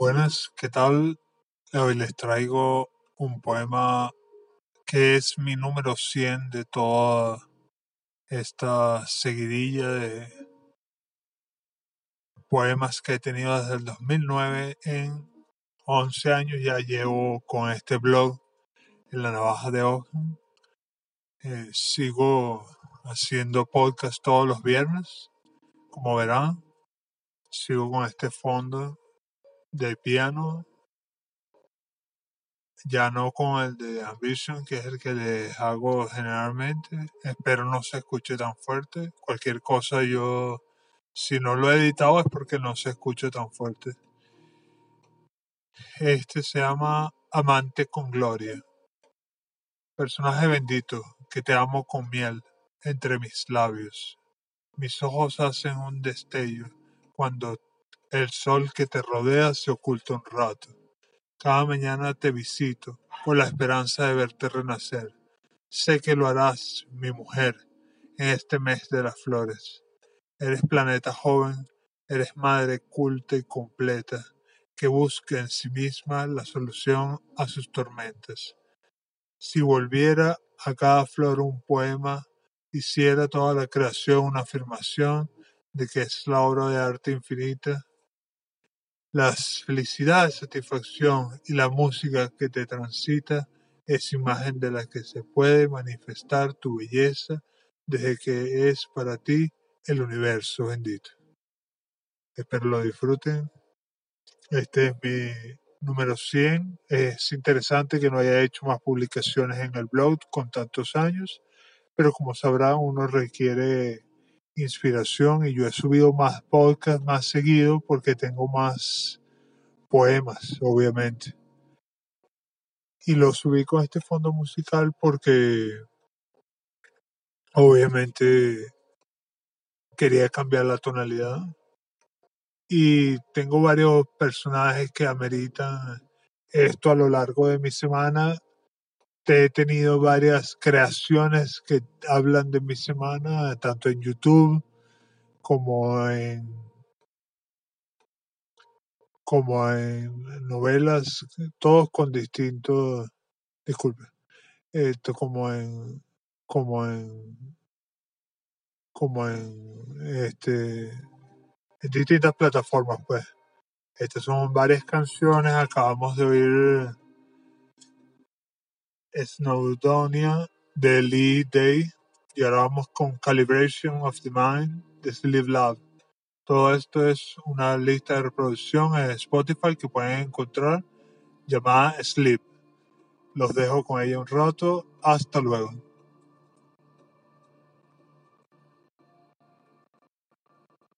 Buenas, ¿qué tal? Hoy les traigo un poema que es mi número 100 de toda esta seguidilla de poemas que he tenido desde el 2009. En 11 años ya llevo con este blog en la navaja de Ojo. Eh, sigo haciendo podcast todos los viernes, como verán. Sigo con este fondo de piano, ya no con el de Ambition, que es el que les hago generalmente. Espero no se escuche tan fuerte. Cualquier cosa yo, si no lo he editado es porque no se escuche tan fuerte. Este se llama Amante con Gloria. Personaje bendito, que te amo con miel entre mis labios. Mis ojos hacen un destello cuando el sol que te rodea se oculta un rato. Cada mañana te visito con la esperanza de verte renacer. Sé que lo harás, mi mujer, en este mes de las flores. Eres planeta joven, eres madre culta y completa, que busca en sí misma la solución a sus tormentas. Si volviera a cada flor un poema, hiciera toda la creación una afirmación de que es la obra de arte infinita, la felicidad, satisfacción y la música que te transita es imagen de la que se puede manifestar tu belleza desde que es para ti el universo bendito. Espero lo disfruten. Este es mi número 100. Es interesante que no haya hecho más publicaciones en el blog con tantos años, pero como sabrán uno requiere inspiración y yo he subido más podcasts más seguido porque tengo más poemas, obviamente. Y lo subí con este fondo musical porque obviamente quería cambiar la tonalidad. Y tengo varios personajes que ameritan esto a lo largo de mi semana. He tenido varias creaciones que hablan de mi semana, tanto en YouTube como en como en novelas, todos con distintos, disculpe, esto como en como en como en este en distintas plataformas pues. Estas son varias canciones acabamos de oír Snowdonia de Lee Day y ahora vamos con Calibration of the Mind de Sleep Lab. Todo esto es una lista de reproducción en Spotify que pueden encontrar llamada Sleep. Los dejo con ella un rato. Hasta luego